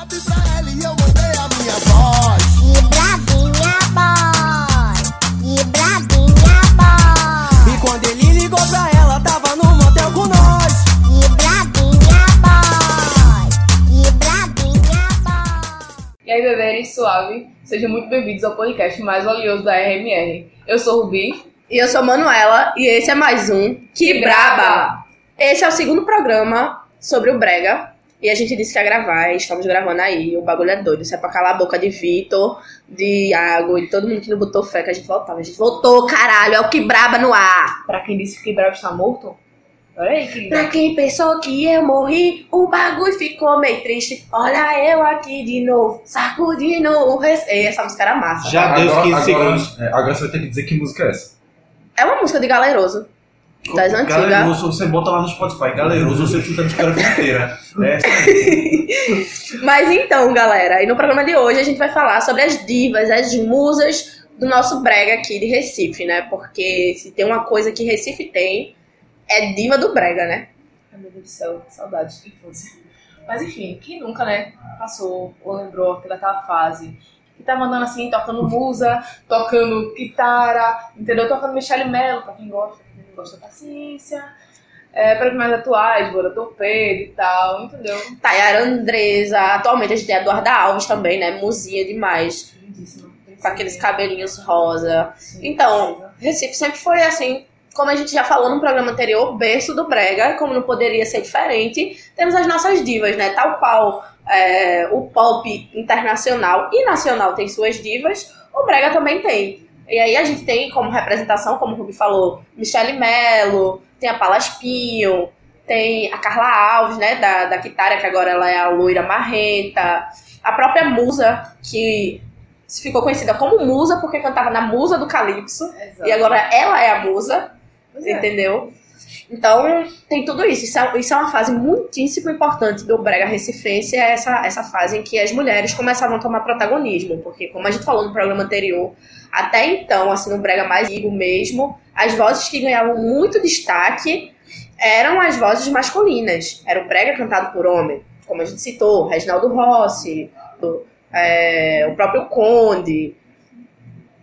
WhatsApp pra ela e eu mandei a minha voz. Que bravinha boy, que bravinha boy, E quando ele ligou pra ela, tava no motel com nós. que bravinha boy, que bravinha boy. E aí, beberes suave, sejam muito bem-vindos ao podcast mais valioso da RMR. Eu sou o Rubi. E eu sou Manuela e esse é mais um Que Braba! Esse é o segundo programa sobre o Brega. E a gente disse que ia gravar, e estamos gravando aí. O bagulho é doido. Isso é pra calar a boca de Vitor, de Iago e todo mundo que não botou fé que a gente voltava. A gente voltou, caralho! É o Que Braba no ar! Pra quem disse que Bravo está morto, olha aí, querida. Pra quem pensou que eu morri, o bagulho ficou meio triste. Olha eu aqui de novo, sacudindo o res... Ei, Essa música era massa. Já deu os agora, 15 agora, segundos. é, agora você vai ter que dizer que música é essa. É uma música de Galeroso. Das antigas. Galeroso, você bota lá no Spotify, Galeroso, você chuta a discografia inteira. É, Mas então, galera, e no programa de hoje a gente vai falar sobre as divas, as musas do nosso brega aqui de Recife, né? Porque se tem uma coisa que Recife tem, é diva do brega, né? Ai, meu Deus do céu, que saudade de infância. Mas enfim, quem nunca, né, passou ou lembrou daquela fase que tá mandando assim, tocando musa, tocando guitarra, entendeu? Tocando Michele Mello, pra quem gosta, gosta, paciência. É, para mais atuais, Bora Torpedo e tal, entendeu? Tayara Andresa, atualmente a gente tem a Eduarda Alves também, né? Musinha demais, Lindíssima. com aqueles cabelinhos rosa. Sim, Então, precisa. Recife sempre foi assim, como a gente já falou no programa anterior, berço do brega, como não poderia ser diferente, temos as nossas divas, né? Tal qual é, o pop internacional e nacional tem suas divas, o brega também tem. E aí a gente tem como representação, como o Rubi falou, Michele Mello, tem a Paula Espinho, tem a Carla Alves, né, da, da Kitara, que agora ela é a loira marrenta, a própria Musa, que ficou conhecida como Musa porque cantava na Musa do Calypso, Exato. e agora ela é a musa, Pois é. Então, tem tudo isso. Isso é, isso é uma fase muitíssimo importante do Brega Recifense, é essa, essa fase em que as mulheres começavam a tomar protagonismo, porque, como a gente falou no programa anterior, até então, assim, no Brega mais antigo mesmo, as vozes que ganhavam muito destaque eram as vozes masculinas. Era o Brega cantado por homem, como a gente citou, Reginaldo Rossi, do- é, o próprio Conde.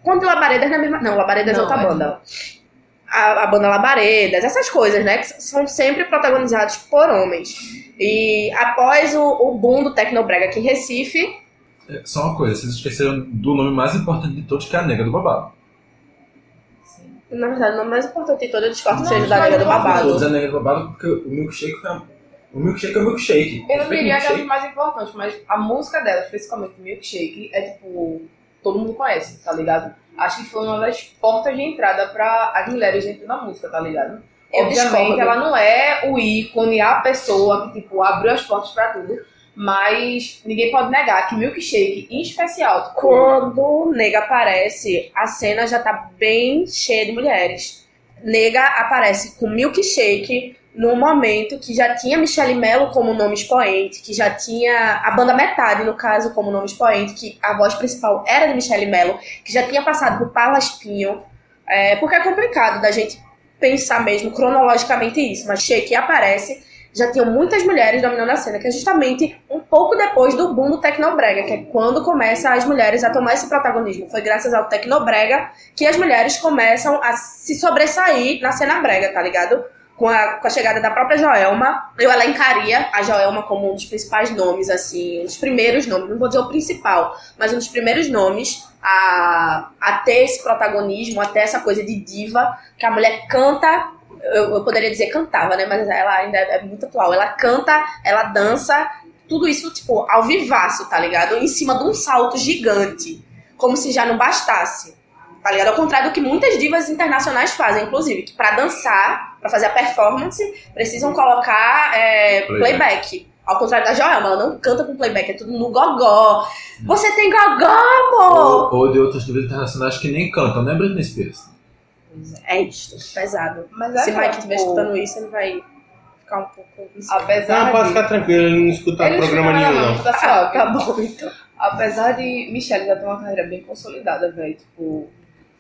Conde Labaredas não é a mesma. Não, Labaredas é outra é banda a, a banda Labaredas, essas coisas, né? Que são sempre protagonizados por homens. E após o, o boom do Tecnobrega aqui em Recife, É, Só uma coisa, vocês esqueceram do nome mais importante de todos, que é a Nega do Babado. Sim. na verdade, o nome mais importante de todo eu discordo Não, seja da Nega do não, Eu tô Babado. dizendo Nega do Babado porque o milkshake foi a... O milkshake é o milkshake. Eu não o diria que é o mais importante, mas a música dela, especificamente Milkshake, é tipo. Todo mundo conhece, tá ligado? Acho que foi uma das portas de entrada pra as mulheres dentro da música, tá ligado? Eu Obviamente, discordo. ela não é o ícone, a pessoa que, tipo, abriu as portas pra tudo. Mas ninguém pode negar que Milkshake, em especial, tipo, Quando Nega aparece, a cena já tá bem cheia de mulheres. Nega aparece com Milkshake num momento que já tinha Michele Mello como nome expoente, que já tinha a banda Metade, no caso, como nome expoente, que a voz principal era de Michele Mello, que já tinha passado por Paula Espinho. É, porque é complicado da gente pensar mesmo cronologicamente isso, mas Shake aparece, já tinham muitas mulheres dominando a cena, que é justamente um pouco depois do boom do Tecnobrega, que é quando começa as mulheres a tomar esse protagonismo. Foi graças ao Tecnobrega que as mulheres começam a se sobressair na cena brega, tá ligado? Com a, com a chegada da própria Joelma, eu elencaria a Joelma como um dos principais nomes, assim, um dos primeiros nomes, não vou dizer o principal, mas um dos primeiros nomes a, a ter esse protagonismo, a ter essa coisa de diva, que a mulher canta, eu, eu poderia dizer cantava, né, mas ela ainda é muito atual, ela canta, ela dança, tudo isso, tipo, ao vivaço, tá ligado? Em cima de um salto gigante, como se já não bastasse. Tá ligado? Ao contrário do que muitas divas internacionais fazem, inclusive, que pra dançar, pra fazer a performance, precisam colocar é, Playback. playback. Ao contrário da Joelma, ela não canta com playback, é tudo no gogó. Você tem gogó, amor! Ou, ou de outras divas internacionais que nem cantam, né, Britney Spears? É isso, pesado. Mas é Se o aquela, Mike estiver escutando isso, ele vai ficar um pouco... Apesar Não, pode de... ficar tranquilo, ele não escuta Ele programa nenhum, não. Tá Ah, suave. tá bom, então. Apesar de Michelle já ter uma carreira bem consolidada, velho, tipo,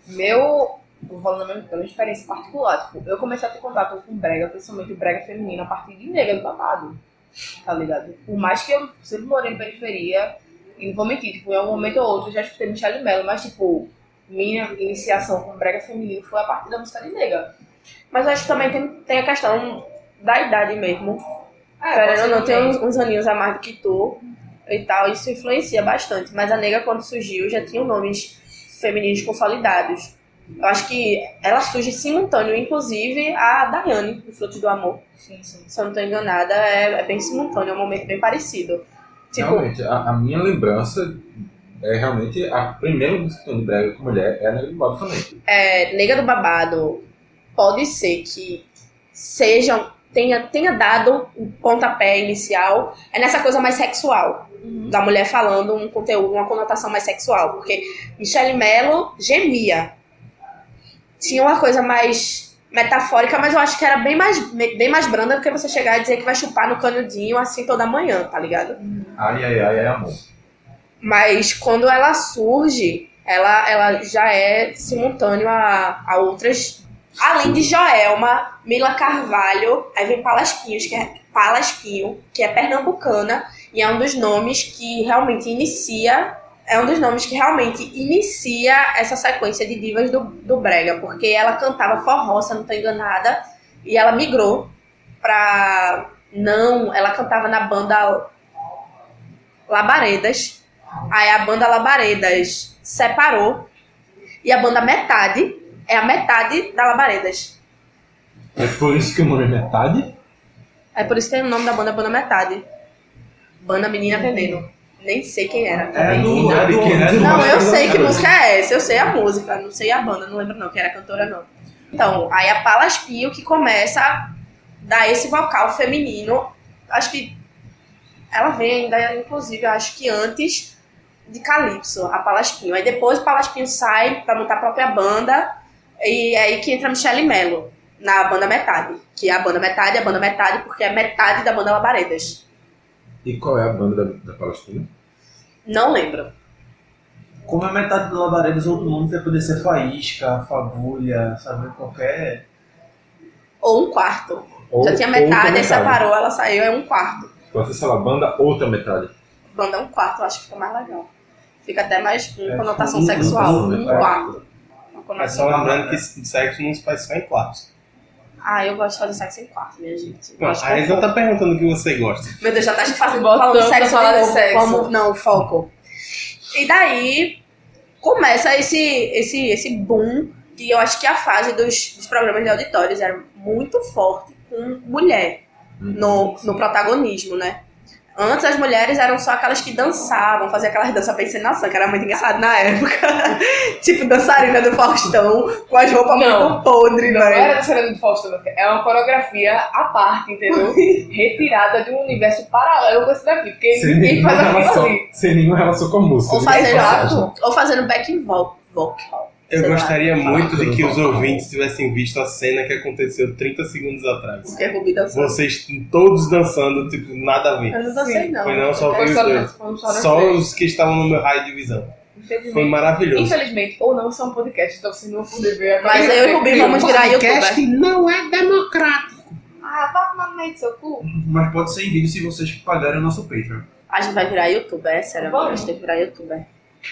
meu, vou falando da minha, da minha experiência particular, tipo, eu comecei a ter contato com brega, principalmente brega feminino, a partir de Nega do Babado. tá ligado? Por mais que eu sempre morei em periferia, e não vou mentir, tipo, em algum momento ou outro eu já escutei Michelle Mello, mas, tipo, minha iniciação com brega feminino foi a partir da música de nega. Mas eu acho que também tem, tem a questão da idade mesmo. É, Querendo ou não, possivelmente. uns, uns aninhos a mais do que tu e tal, isso influencia bastante. Mas a nega, quando surgiu, já tinha nomes femininos consolidados. Eu acho que ela surge simultâneo, inclusive a Daiane, do Fruto do Amor. Sim, sim. Se eu não estou enganada, é, é bem simultâneo, é um momento bem parecido. Tipo, Realmente, a, a minha lembrança é realmente a primeira música de brega com mulher é a Nega do Bob também. é, Nega do Babado pode ser que sejam tenha, tenha dado um pontapé inicial é nessa coisa mais sexual da mulher falando um conteúdo, uma conotação mais sexual, porque Michelle Mello gemia. Tinha uma coisa mais metafórica, mas eu acho que era bem mais, bem mais branda do que você chegar e dizer que vai chupar no canudinho assim toda manhã, tá ligado? Ai, ai, ai, ai, amor. Mas quando ela surge, ela, ela já é simultâneo a, a outras. Além de Joelma, Mila Carvalho, aí vem Palaspinhos, que é Palaspinho, que é pernambucana, e é um dos nomes que realmente inicia. É um dos nomes que realmente inicia essa sequência de divas do, do Brega, porque ela cantava forró, se não tô enganada, e ela migrou pra. Não, ela cantava na banda Labaredas. Aí a banda Labaredas separou. E a banda Metade é a metade da Labaredas. É por isso que o nome é metade? É por isso que tem o nome da banda Banda Metade. Banda Menina Veneno. Nem sei quem era. É também. Não, é do, quem é do- Não, eu sei que música é essa, eu sei a música, não sei a banda, não lembro não, quem era a cantora não. Então, aí a Palaspinho que começa a dar esse vocal feminino, acho que ela vem ainda, inclusive, acho que antes de Calypso, a Palaspinho. Aí depois o Palaspinho sai pra montar a própria banda, e é aí que entra a Michelle Mello, na banda Metade, que é a banda Metade, a banda Metade, porque é metade da banda Labaredas. E qual é a banda da, da Palestina? Não lembro. Como é metade do Labaredas, outro nome vai poder ser Faísca, Fagulha, sabe? Qualquer. Ou um quarto. Ou Já tinha metade, aí separou, ela saiu, é um quarto. Pode ser, sei lá, banda outra metade. Banda é um quarto, eu acho que fica mais legal. Fica até mais com É, conotação um- sexual. um- Um é. quarto. Conotação- só lembrando que sexo não se faz só em quartos. Ah, eu gosto de fazer sexo em quarto, minha gente. Eu Não, a gente tá perguntando o que você gosta. Meu Deus, já tá fazendo Voltando falando de pra sexo, falar de sexo. Vamos, não, foco. E daí começa esse, esse, esse boom que eu acho que a fase dos, dos programas de auditórios era muito forte com mulher no, no protagonismo, né? Antes as mulheres eram só aquelas que dançavam, faziam aquelas danças pra encenação, que era muito engraçado na época. tipo, dançarina do Faustão, com as roupas Não. muito podres, Não era dançarina do Faustão, é uma coreografia à parte, entendeu? Retirada de um universo paralelo com esse daqui, porque Sem ninguém nenhuma, faz aquilo relação, ali. sem nenhuma relação com a música. Ou Ninguém fazendo, ou fazendo vo- vocal. Eu Sei lá. gostaria muito de que os ouvintes tivessem visto a cena que aconteceu 30 segundos atrás. Porque Rubi dançou. Vocês todos dançando, tipo, nada a ver. Eu não dancei, não. Foi não, só Foi foi os só, dois. só, Só dois. os que estavam no meu raio de visão. Foi maravilhoso. infelizmente, ou não, são podcast, então vocês não vão poder ver. Mas eu e o Rubi vamos virar youtuber. não é democrático. Ah, vá tomar no meio do seu cu. Mas pode ser em vídeo se vocês pagarem o nosso Patreon. A gente vai virar youtuber, é sério. Vamos. A gente tem que virar youtuber.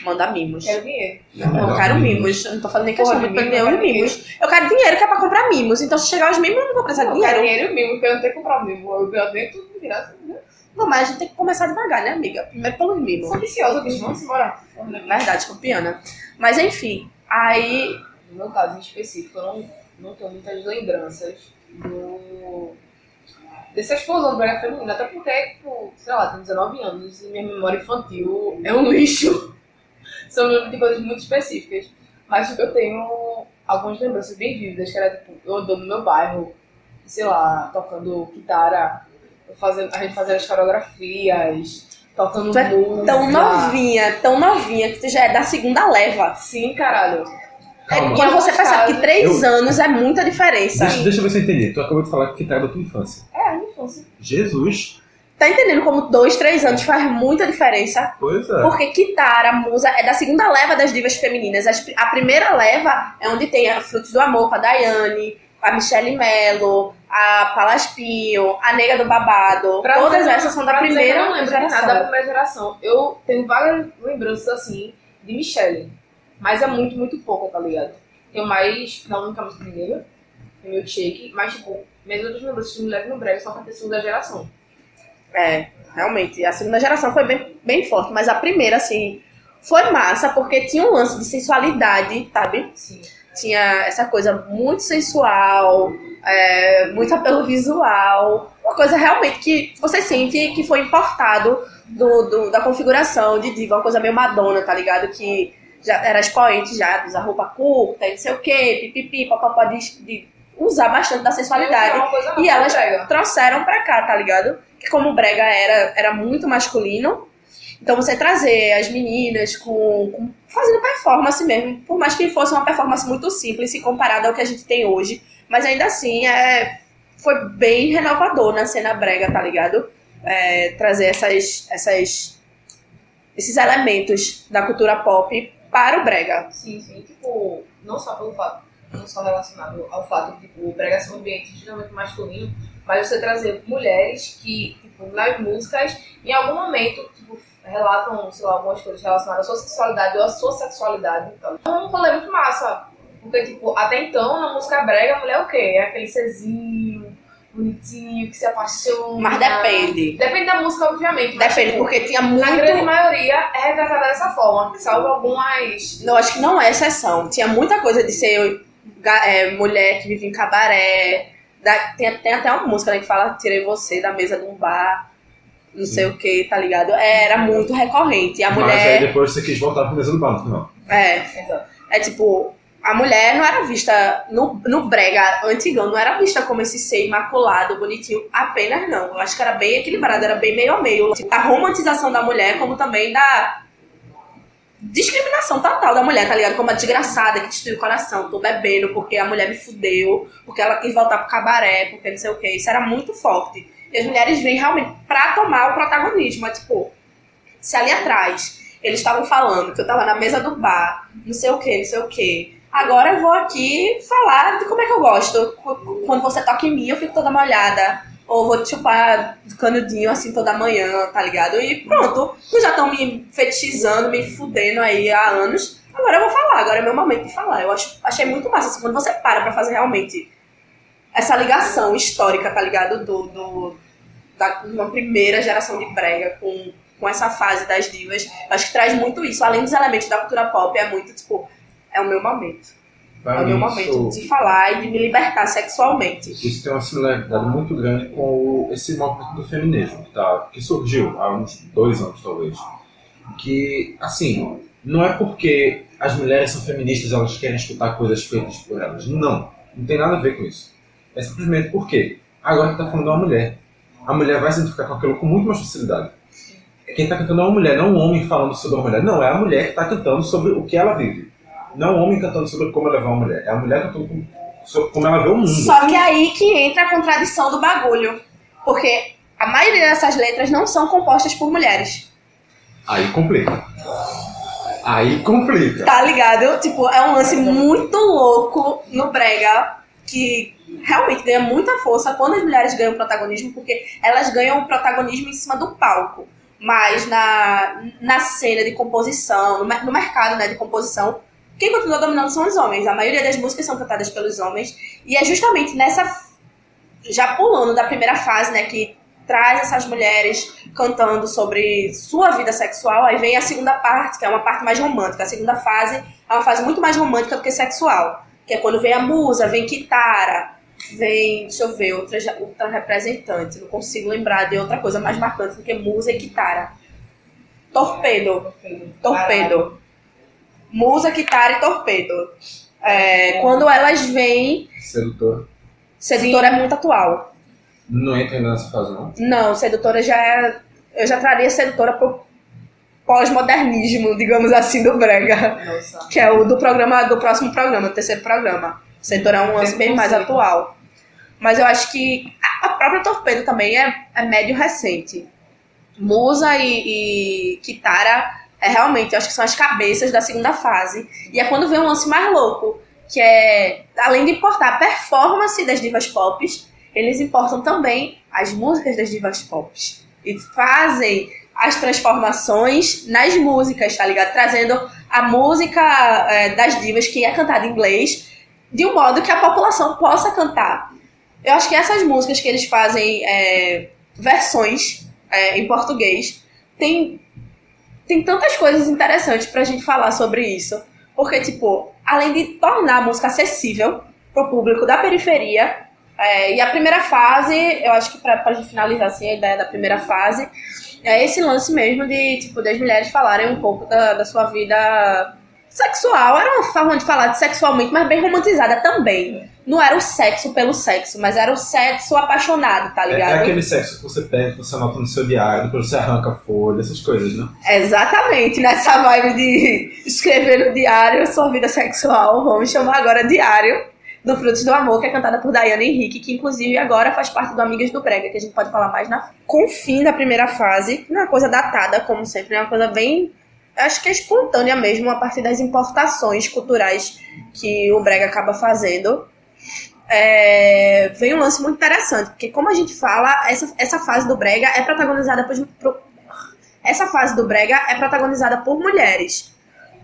Manda mimos. Quero dinheiro. Não, eu quero mimos. Eu não tô falando nem questão de mimo, dinheiro eu e quero mimos. Eu quero dinheiro que é pra comprar mimos. Então se chegar os mimos, eu não vou precisar de Eu quero dinheiro. dinheiro mesmo, porque eu não tenho que comprar mesmo. Eu ganho dentro de graça. né? Não, mas a gente tem que começar devagar, né, amiga? Primeiro pelos mimos. Sou ambiciosa, bicho. Vamos embora. Verdade, campeana. Mas enfim, aí. No meu caso em específico, eu não, não tenho muitas lembranças do... dessa explosão do brega feminino. Até porque, tipo, sei lá, tenho 19 anos e minha memória infantil é um lixo. São lembro de coisas muito específicas. Mas tipo, eu tenho algumas lembranças bem vívidas, que era tipo, eu andando no meu bairro, sei lá, tocando guitarra, fazendo, a gente fazendo as coreografias, tocando Tu é música. Tão novinha, tão novinha, que tu já é da segunda leva. Sim, caralho. É Calma. quando você percebe que três Eu- anos é muita diferença. Deixa, deixa eu ver se eu entendi. Tu acabou de falar que tá da tua infância. É, a minha infância. Jesus. Tá entendendo como dois, três anos faz muita diferença? Pois é. Porque Kitara, Musa, é da segunda leva das divas femininas. As- A primeira leva é onde tem a Frutos do Amor com a Daiane, a Michelle Mello, a Palaspinho, a Nega do Babado, Pra todas dizer- essas são da pra primeira Eu não lembro geração. nada da primeira geração. Eu tenho várias lembranças assim de Michelle. Mas é muito, muito pouco, tá ligado? Tenho mais da única música mineira, tem milkshake, mas tipo, minhas outras lembranças de mulher no breve só aconteceu da geração. É, realmente. A segunda geração foi bem, bem forte, mas a primeira, assim, foi massa, porque tinha um lance de sensualidade, sabe? Sim. Tinha essa coisa muito sensual, é, muito apelo visual. Uma coisa realmente que você sente que foi importado do, do- da configuração de diva, uma coisa meio Madonna, tá ligado? Que já era expoente já, de usar roupa curta, e não sei o quê, pipipi, papapá, de, de usar bastante da sensualidade É coisa e elas trouxeram pra cá, tá ligado? Como o brega era, era muito masculino, então você trazer as meninas com, com- fazendo performance mesmo, por mais que fosse uma performance muito simples se comparada ao que a gente tem hoje, mas ainda assim é foi bem renovador na cena brega, tá ligado? É, trazer essas, essas esses elementos da cultura pop para o brega. Sim, sim. Tipo, não só pelo fato, não só relacionado ao fato de tipo, o brega ser um ambiente extremamente masculino, mas você trazer mulheres que, tipo, nas músicas, em algum momento, tipo, relatam, sei lá, algumas coisas relacionadas à sua sexualidade ou à sua sexualidade. Então, é um rolê muito massa. Porque, tipo, até então, na música brega, a mulher é o quê? É aquele serzinho, bonitinho, que se apaixona. Mas depende. Depende da música, obviamente. mas, Depende, tipo, porque tinha Na muito grande maioria é retratada dessa forma, salvo algumas Não, acho que não é exceção. Tinha muita coisa de ser é, mulher que vive em cabaré. Da- tem, tem até uma música né, que fala Tirei você da mesa de um bar, não sei o que, tá ligado? É, era muito recorrente. A Mas aí mulher. depois você quis voltar pro mesa do bar no final. É, Exato. é tipo. A mulher não era vista no, no brega antigão, não era vista como esse ser imaculado, bonitinho, apenas não. Eu acho que era bem equilibrado, era bem meio a meio. Tipo, a romantização da mulher, como também da discriminação total da mulher, tá ligado? Como a desgraçada que destruiu o coração, tô bebendo porque a mulher me fudeu, porque ela quis voltar pro cabaré, porque não sei o que. Isso era muito forte. E as mulheres vêm realmente pra tomar o protagonismo. É tipo, se ali atrás eles estavam falando que eu tava na mesa do bar, não sei o que, não sei o que. Agora eu vou aqui falar de como é que eu gosto. Qu- Quando você toca em mim, eu fico toda molhada. Ou vou chupar canudinho assim toda manhã, tá ligado? E pronto. Já estão me fetichizando, me fudendo aí há anos. Agora eu vou falar, agora é meu momento de falar. Eu acho, achei muito massa. Assim, quando você para pra fazer realmente essa ligação histórica, tá ligado? Do, do, da uma primeira geração de brega com, com essa fase das divas. Acho que traz muito isso. Além dos elementos da cultura pop, é muito, tipo, é o meu momento. Pra É o meu mim, momento isso- de falar e de me libertar sexualmente. Isso tem uma similaridade muito grande com o- esse movimento do feminismo, tá? que surgiu há uns dois anos, talvez. Que, assim, não é porque as mulheres são feministas elas querem escutar coisas feitas por elas. Não, não tem nada a ver com isso. É simplesmente porque agora que tá falando de uma mulher. A mulher vai se identificar com aquilo com muito mais facilidade. Quem tá cantando é uma mulher, não um homem falando sobre a mulher. Não, é a mulher que tá cantando sobre o que ela vive. Não o homem cantando sobre como vê uma mulher. É a mulher cantando sobre como ela vê o mundo. Só que aí que entra a contradição do bagulho. Porque a maioria dessas letras não são compostas por mulheres. Aí complica. Aí complica. Tá ligado? Tipo, é um lance muito louco no brega que realmente ganha muita força quando as mulheres ganham protagonismo, porque elas ganham o protagonismo em cima do palco. Mas na, na cena de composição, no, no mercado né, de composição, quem continua dominando são os homens. A maioria das músicas são cantadas pelos homens. E é justamente nessa. Já pulando da primeira fase, né? Que traz essas mulheres cantando sobre sua vida sexual. Aí vem a segunda parte, que é uma parte mais romântica. A segunda fase é uma fase muito mais romântica do que sexual. Que é quando vem a musa, vem Kitara, vem, deixa eu ver, outra, outra representante. Não consigo lembrar de outra coisa mais marcante do que musa e Kitara. Torpedo. Torpedo. Musa, Kitara e Torpedo. É, quando elas vêm, Sedutor. Sedutora é muito atual. Não entra ainda nessa fase, não? Não, Sedutora já é. Eu já traria Sedutora pro pós-modernismo, digamos assim, do Brega. Nossa. Que é o do programa, do próximo programa, do terceiro programa. Sedutora é um lance bem mais atual. Mas eu acho que a a própria Torpedo também é, é médio recente. Musa e, e Kitara é realmente, eu acho que são as cabeças da segunda fase. E é quando vem um lance mais louco, que é, além de importar a performance das divas pop, eles importam também as músicas das divas pop. E fazem as transformações nas músicas, tá ligado? Trazendo a música é, das divas que é cantada em inglês de um modo que a população possa cantar. Eu acho que essas músicas que eles fazem é, versões é, em português tem, tem tantas coisas interessantes pra gente falar sobre isso. Porque, tipo, além de tornar a música acessível pro público da periferia, é, e a primeira fase, eu acho que pra, pra gente finalizar assim, a ideia da primeira fase, é esse lance mesmo de, tipo, das mulheres falarem um pouco da, da sua vida sexual. Era uma forma de falar de sexualmente, mas bem romantizada também. Não era o sexo pelo sexo, mas era o sexo apaixonado, tá É, ligado? é aquele sexo que você pega, que você anota no seu diário, depois você arranca a folha, essas coisas, né? Exatamente, nessa vibe de escrever no diário sua vida sexual. Vamos chamar agora Diário do Frutos do Amor, que é cantada por Dayana Henrique, que inclusive agora faz parte do Amigas do Brega, que a gente pode falar mais na com o fim da primeira fase, não é uma coisa datada, como sempre, é uma coisa bem. Acho que é espontânea mesmo, a partir das importações culturais que o Brega acaba fazendo. É, vem um lance muito interessante, porque como a gente fala, essa, essa fase do Brega é protagonizada por, por- essa fase do Brega é protagonizada por mulheres,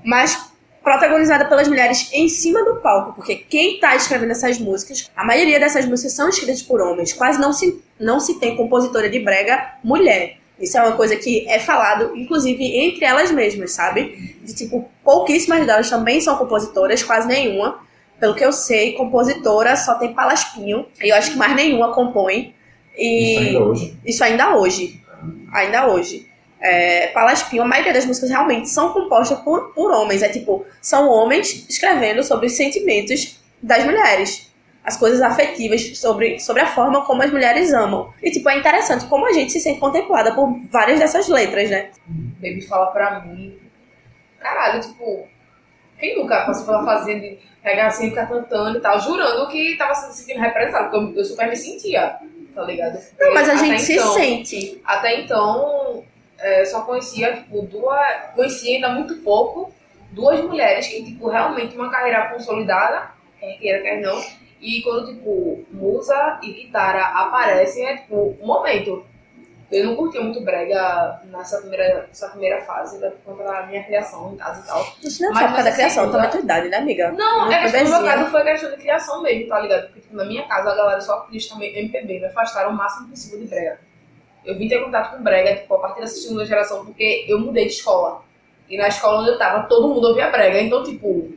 mas protagonizada pelas mulheres em cima do palco, porque quem está escrevendo essas músicas, a maioria dessas músicas são escritas por homens, quase não se, não se tem compositora de Brega mulher. Isso é uma coisa que é falado, inclusive, entre elas mesmas, sabe? De tipo, pouquíssimas delas também são compositoras, quase nenhuma. Pelo que eu sei, compositora só tem Palaspinho, e eu acho que mais nenhuma compõe. E... Isso ainda hoje. Isso ainda hoje. Ainda hoje. É, Palaspinho, a maioria das músicas realmente são compostas por, por homens. É tipo, são homens escrevendo sobre os sentimentos das mulheres. As coisas afetivas, sobre, sobre a forma como as mulheres amam. E, tipo, é interessante como a gente se sente contemplada por várias dessas letras, né? Baby fala pra mim. Caralho, tipo, quem nunca passou pela fase de pegar assim e ficar cantando e tal, jurando que tava se sentindo representado, porque eu, super me sentia, tá ligado? Não, mas a gente se então- sente. Até então, é, só conhecia, tipo, duas. Conhecia ainda muito pouco duas mulheres que, tipo, realmente uma carreira consolidada, quer queira, quer não. E quando, tipo, musa e guitarra aparecem, é tipo, um momento. Eu não curtia muito brega nessa primeira, nessa primeira fase, né, por conta da minha criação em casa e tal. Isso não é só por causa da criação, segunda- também é tua idade, né, amiga? Não, Muito é questão do meu caso foi questão de criação mesmo, tá ligado? Porque tipo, na minha casa a galera só curte também MPB, me afastaram o máximo possível de brega. Eu vim ter contato com brega, tipo, a partir dessa segunda geração, porque eu mudei de escola. E na escola onde eu tava, todo mundo ouvia brega. Então, tipo,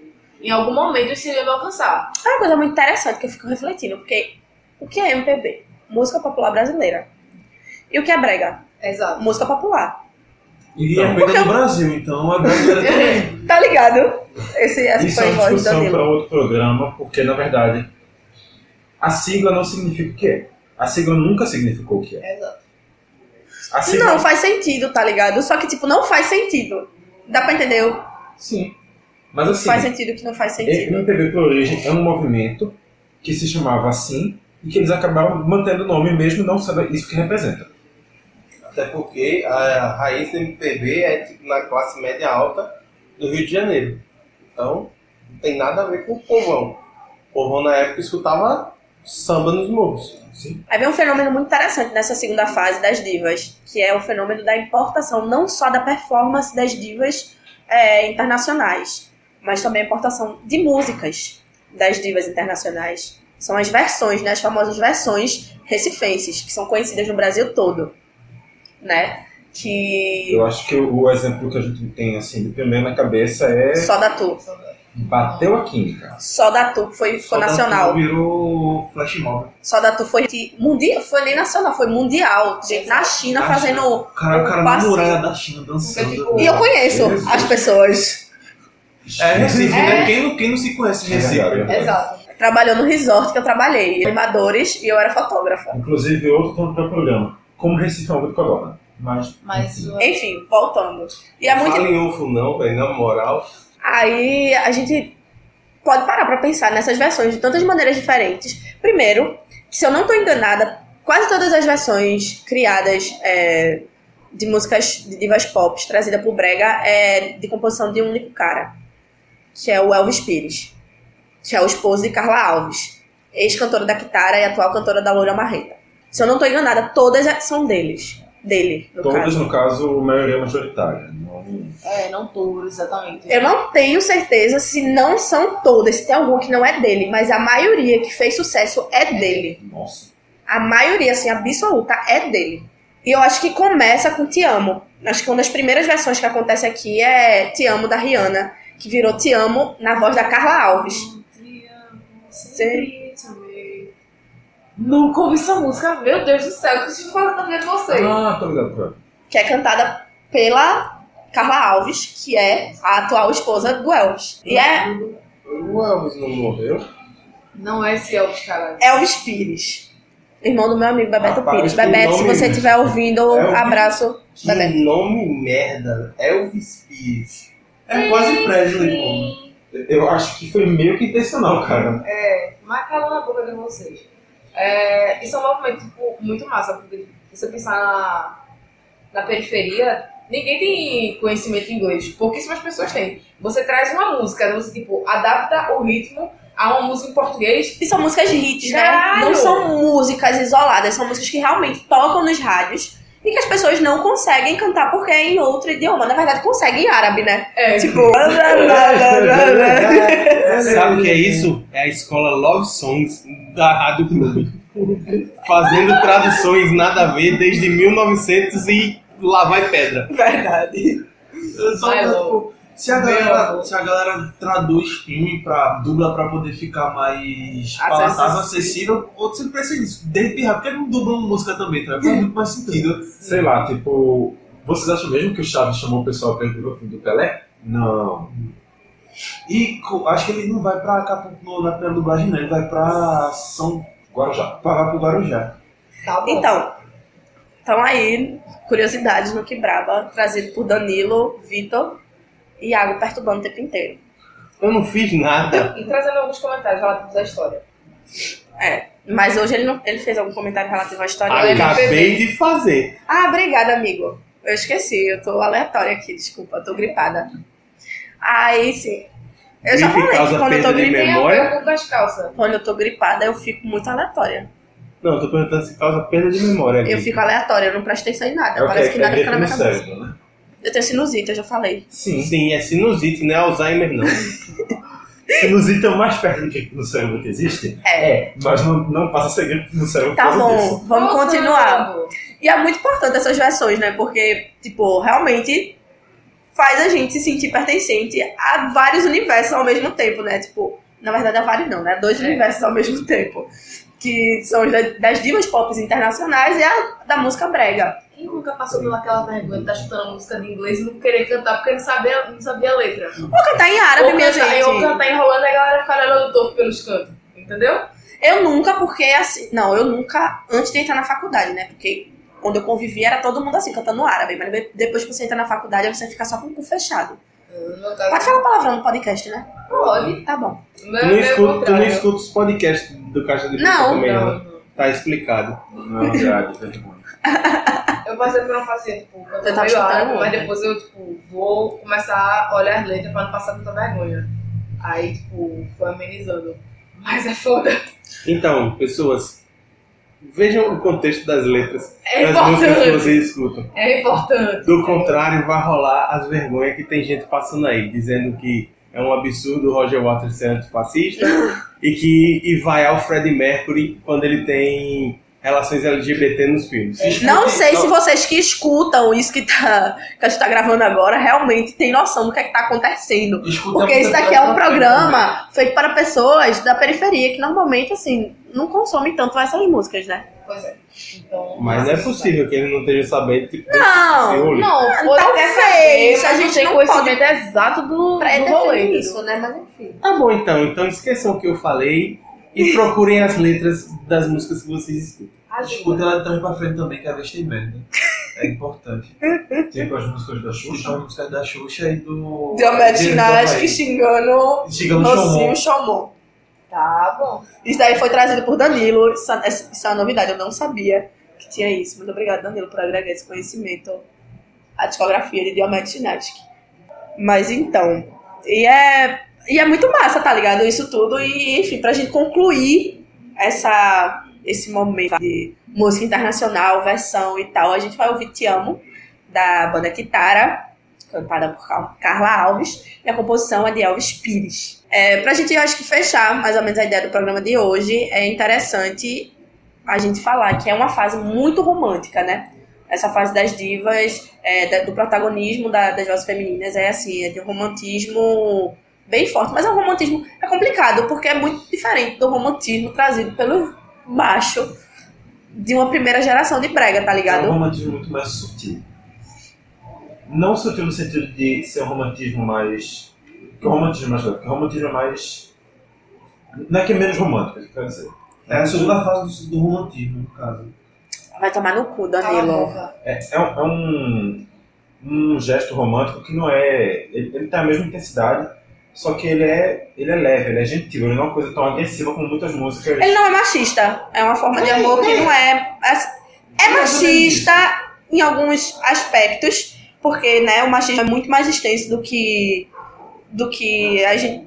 em algum momento isso ia me alcançar. É uma coisa muito interessante que eu fico refletindo, porque o que é MPB? Música popular brasileira. E o que é brega? Exato. Música popular. E é Porque feita eu- no Brasil, então é brasileira também. Tá ligado? Esse, essa Isso foi é a uma discussão para outro programa, porque na verdade a sigla não significa o que é. A sigla nunca significou o que é. Exato. A sigla Não, faz sentido, tá ligado? Só que, tipo, não faz sentido. Dá pra entender? o- Sim. Mas assim, Faz sentido que não faz sentido. MPB por origem é um movimento que se chamava assim e que eles acabaram mantendo o nome mesmo não sendo isso que representa. Até porque a raiz do MPB é tipo, na classe média alta do Rio de Janeiro. Então, não tem nada a ver com o povão. O povão na época escutava samba nos morros. Sim. Aí vem um fenômeno muito interessante nessa segunda fase das divas, que é o fenômeno da importação não só da performance das divas é, internacionais, mas também a importação de músicas das divas internacionais. São as versões, né, as famosas versões recifenses, que são conhecidas no Brasil todo, né? Que Eu acho que o, exemplo que a gente tem assim de primeiro na cabeça é só da Tu, bateu a química. só da Tu foi, ficou Só da nacional. tudo Virou flash mob. Só da Tu foi mundial, foi nem nacional, foi mundial. Gente na China Na fazendo O cara, o cara um na muralha da China dançando. E eu conheço Jesus. as pessoas. É Recife, É. né? Quem não, quem não se conhece em É Recife? é Exato. Trabalhou no resort que eu trabalhei. Animadores e eu era fotógrafa. Inclusive outro ponto para o programa. Como Recife é um de Codorna. Mas Mas Enfim, voltando. E é muito. Fala em UFO não, velho, na moral. Aí a gente pode parar pra pensar nessas versões de tantas maneiras diferentes. Primeiro, que se eu não tô enganada, quase todas as versões criadas é, de músicas de divas pop trazida por Brega é de composição de um único cara, que é o Elvis Pires, que é o esposo de Carla Alves. ex-cantora da Kitara e atual cantora da Loura Marreta. Se eu não tô enganada, todas são deles. Dele, no Todas, caso. no caso, maioria majoritária. Não... É, não todos, exatamente. Eu não tenho certeza se não são todas, se tem algum que não é dele, mas a maioria que fez sucesso é dele. Nossa. A maioria, assim, absoluta, é dele. E eu acho que começa com Te Amo. Acho que uma das primeiras versões que acontece aqui é Te Amo da Rihanna, que virou Te Amo na voz da Carla Alves. Sempre te amei. Nunca ouvi essa música, meu Deus do céu, que estou falando na vida de vocês. Ah, tô ligado, cara. Que é cantada pela Carla Alves, que é a atual esposa do Elvis. E é O Elvis não morreu? Não é esse Elvis, cara. Elvis Pires. Irmão do meu amigo Bebeto Rapaz, Pires. Bebeto, se você estiver ouvindo, Elvis- abraço. Que Bebeto. nome merda. Elvis Pires. É quase Presley, pô. Eu acho que foi meio que intencional, cara. É, mas calando a boca de vocês. É, isso é um movimento tipo, muito massa, porque você pensar na, na periferia, ninguém tem conhecimento em inglês, pouquíssimas pessoas têm. Você traz uma música, você tipo, adapta o ritmo a uma música em português. E são músicas de hits, né? Caralho! Não são músicas isoladas, são músicas que realmente tocam nos rádios e que as pessoas não conseguem cantar porque é em outro idioma. Na verdade, conseguem em árabe, né? É, Tipo. Sabe o que é isso? É a escola Love Songs da Rádio Clube. Fazendo traduções nada a ver desde 1900 e lá vai pedra. Verdade. Eu só, tipo, se a, galera, se a galera traduz filme pra dubla pra poder ficar mais Acessível. palatável, acessível, outro sempre pensa nisso. Desde pirra, porque não dublam música também, tá? Faz muito mais sentido. Sei lá, tipo. Vocês acham mesmo que o Chaves chamou o pessoal pra ir pro filme do Pelé? Não. E acho que ele não vai pra Acapulco na primeira dublagem, não. Ele vai pra São. Guarujá. Pra, vai pro Guarujá. tá bom. Então, então aí, curiosidades no Que Braba, trazido por Danilo, Vitor Iago perturbando o tempo inteiro. Eu não fiz nada. E trazendo alguns comentários relativos à história. É, mas hoje ele, não, ele fez algum comentário relativo à história dele. Acabei de fazer. Ah, obrigada, amigo. Eu esqueci, eu tô aleatória aqui, desculpa, eu tô gripada. Aí, sim. Eu já falei que quando eu tô gripada, quando eu tô gripada, eu fico muito aleatória. Não, tô perguntando se causa perda de memória. Eu aqui. fico aleatória, eu não presto atenção em nada. É Parece que? que É nada fica na minha cabeça. cérebro, né? Eu tenho sinusite, eu já falei. Sim. Sim, é sinusite, não é Alzheimer, não. Sinusite é o mais perto do que no cérebro que existe? É. Mas não, não passa a ser gripe no cérebro Tá bom, disso. vamos Voltando. continuar. E é muito importante essas versões, né? Porque, tipo, realmente faz a gente se sentir pertencente a vários universos ao mesmo tempo, né? Tipo, na verdade, a vários não, né? Dois É. universos ao mesmo tempo. Que são das divas pop internacionais e a da música brega. Quem nunca passou pelaquela vergonha de estar chutando música de inglês e não querer cantar porque não sabia, não sabia a letra? Ou cantar em árabe, ou minha cantar, ou gente. cantar enrolando e a galera ficar olhando torto pelos cantos. Entendeu? Eu nunca, porque assim. Não, eu nunca, antes de entrar na faculdade, né? Porque quando eu convivi era todo mundo assim, cantando árabe. Mas de- depois que você entra na faculdade, você fica só com o cu fechado. Caso, Pode falar palavrão no podcast, né? Pode. Tá bom. Não Tu é não, o escuta, tu não escuta os podcasts do Caixa de Pica Não, também, não. Não. Tá explicado. Não, verdade, vergonha. Eu passei por uma fase, tipo, Eu tava meio árabe, mas depois eu, tipo, vou começar a olhar as letras pra não passar tanta vergonha. Aí, tipo, foi amenizando. Mas é foda. Então, pessoas, vejam o contexto das letras É das músicas que vocês escutam. É importante. Do contrário, vai rolar as vergonhas que tem gente passando aí, dizendo que é um absurdo o Roger Waters ser antifascista e que e vaiar o Freddie Mercury quando ele tem relações LGBT nos filmes. Não sei se vocês que escutam isso que, tá, que a gente tá gravando agora realmente têm noção do que, é que tá acontecendo. Escuta Porque isso daqui é um programa feito para pessoas da periferia que normalmente, assim, não consomem tanto essas músicas, né? Pois é. Então, Mas não é possível que ele não esteja sabendo tipo, Não, rolê. Não, Ah, pode talvez, saber, a mas não gente tem não conhecimento exato do, pra do rolê. isso, né? Mas enfim. Tá bom então, então esqueçam o que eu falei e procurem as letras das músicas que vocês escutam. Escuta ela de trás pra frente também, que a vez tem merda. É importante. Tipo as músicas da Xuxa, Xuxa. a música da Xuxa e do. Diomedes James Ginástica Havaí. xingando Chomon. Rocinho Chomon. Tá bom. Isso daí foi trazido por Danilo. Isso, essa- isso é uma novidade, eu não sabia que tinha isso. Muito obrigada, Danilo, por agregar esse conhecimento à discografia de Diomedes Ginástica. Mas então, e é, e é muito massa, tá ligado? Isso tudo. E, enfim, pra gente concluir essa, esse momento de música internacional, versão e tal, a gente vai ouvir Te Amo, da banda Kitara, cantada por Car- Carla Alves, e a composição é de Elvis Pires. É, pra gente, eu acho que fechar mais ou menos a ideia do programa de hoje, é interessante a gente falar que é uma fase muito romântica, né? Essa fase das divas, é, do protagonismo da- das vozes femininas é assim, é de um romantismo bem forte, mas é um romantismo é complicado porque é muito diferente do romantismo trazido pelo macho de uma primeira geração de brega, tá É um ligado? romantismo muito mais sutil. Não sutil no sentido de ser um romantismo mais. Que o romantismo é mais leve, que o romantismo é mais. Não é que é menos romântico, é isso que eu quero dizer. É a segunda fase do, do romantismo, no caso. Vai tomar no cu, Danilo. É, é um, é um, um gesto romântico que não é. Ele, ele tem a mesma intensidade, só que ele é, ele é leve, ele é gentil, ele não é uma coisa tão agressiva como muitas músicas. Ele não é machista, é uma forma de amor que não é. É, é machista em alguns aspectos, porque né, o machismo é muito mais extenso do que, do que a gente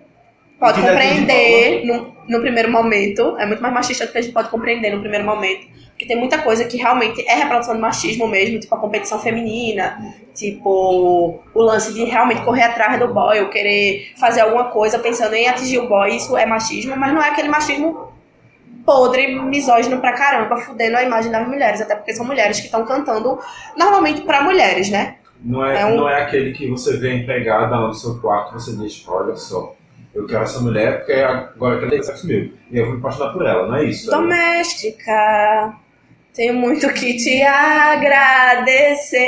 pode compreender no primeiro momento. É muito mais machista do que a gente pode compreender no primeiro momento. Porque tem muita coisa que realmente é reprodução de machismo mesmo, tipo a competição feminina, tipo o lance de realmente correr atrás do boy, ou querer fazer alguma coisa pensando em atingir o boy, isso é machismo, mas não é aquele machismo podre, misógino pra caramba, fudendo a imagem das mulheres, até porque são mulheres que estão cantando normalmente pra mulheres, né? Não é, É um- não é aquele que você vê empregada lá no seu quarto e você diz, olha só, eu quero essa mulher porque agora eu quero ter sexo comigo. E eu vou me apaixonar por ela, não é isso. Doméstica, tenho muito que te agradecer.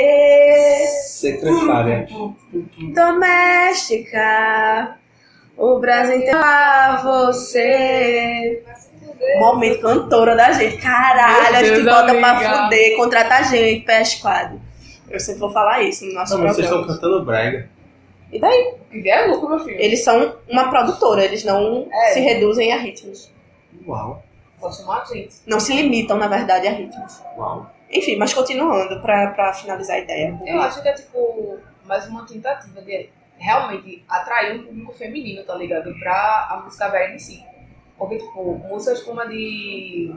Secretária. Doméstica, o Brasil inteiro a você. Momento cantora da gente. Caralho, a gente bota pra fuder, contrata a gente, PS quadro. Eu sempre vou falar isso no nosso Não, mas vocês programa. estão cantando brega. E daí? Que é louco, meu filho. Eles são uma produtora, eles não É. se reduzem a ritmos. Uau. Pode chamar a gente. Não se limitam, na verdade, a ritmos. Uau. Enfim, mas continuando pra, pra finalizar a ideia. Eu acho que é tipo mais uma tentativa de realmente atrair um público feminino, tá ligado? Pra a música velha em si. Porque, tipo, músicas como a de.